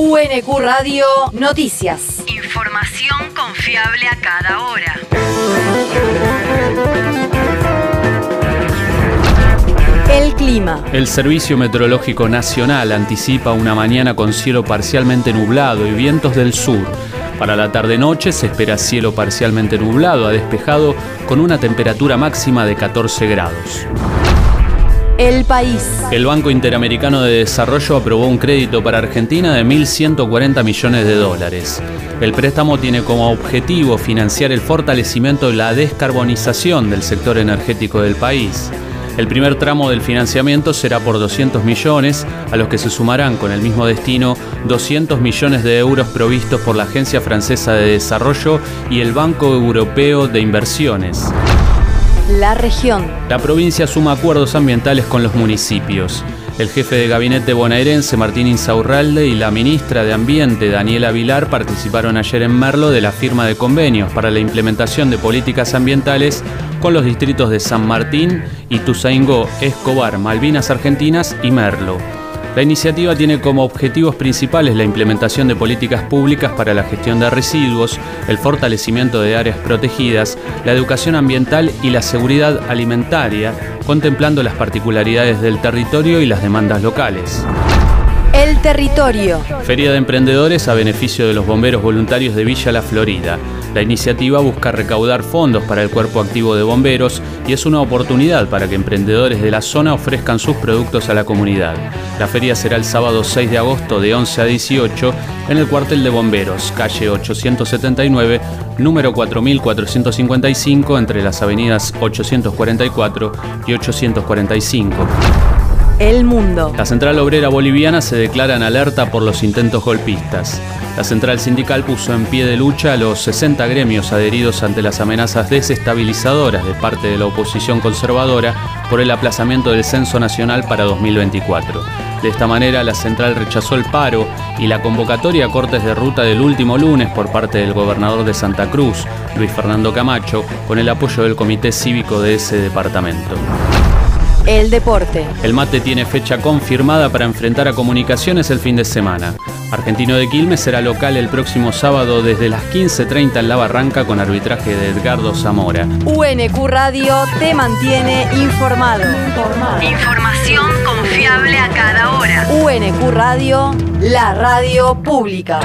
UNQ Radio Noticias. Información confiable a cada hora. El clima. El Servicio Meteorológico Nacional anticipa una mañana con cielo parcialmente nublado y vientos del sur. Para la tarde-noche se espera cielo parcialmente nublado a despejado con una temperatura máxima de 14 grados. El país. El Banco Interamericano de Desarrollo aprobó un crédito para Argentina de 1.140 millones de dólares. El préstamo tiene como objetivo financiar el fortalecimiento y la descarbonización del sector energético del país. El primer tramo del financiamiento será por 200 millones, a los que se sumarán con el mismo destino 200 millones de euros provistos por la Agencia Francesa de Desarrollo y el Banco Europeo de Inversiones. La región. La provincia suma acuerdos ambientales con los municipios. El jefe de gabinete bonaerense Martín Insaurralde y la ministra de Ambiente Daniela Vilar participaron ayer en Merlo de la firma de convenios para la implementación de políticas ambientales con los distritos de San Martín, Ituzaingó, Escobar, Malvinas Argentinas y Merlo. La iniciativa tiene como objetivos principales la implementación de políticas públicas para la gestión de residuos, el fortalecimiento de áreas protegidas, la educación ambiental y la seguridad alimentaria, contemplando las particularidades del territorio y las demandas locales. El territorio. Feria de Emprendedores a beneficio de los bomberos voluntarios de Villa La Florida. La iniciativa busca recaudar fondos para el cuerpo activo de bomberos y es una oportunidad para que emprendedores de la zona ofrezcan sus productos a la comunidad. La feria será el sábado 6 de agosto de 11 a 18 en el cuartel de bomberos, calle 879, número 4455, entre las avenidas 844 y 845. El mundo. La Central Obrera Boliviana se declara en alerta por los intentos golpistas. La Central Sindical puso en pie de lucha a los 60 gremios adheridos ante las amenazas desestabilizadoras de parte de la oposición conservadora por el aplazamiento del Censo Nacional para 2024. De esta manera, la central rechazó el paro y la convocatoria a cortes de ruta del último lunes por parte del gobernador de Santa Cruz, Luis Fernando Camacho, con el apoyo del comité cívico de ese departamento. El deporte. El mate tiene fecha confirmada para enfrentar a Comunicaciones el fin de semana. Argentino de Quilmes será local el próximo sábado desde las 15.30 en La Barranca con arbitraje de Edgardo Zamora. UNQ Radio te mantiene informado. Información confiable a cada hora. UNQ Radio, la radio pública.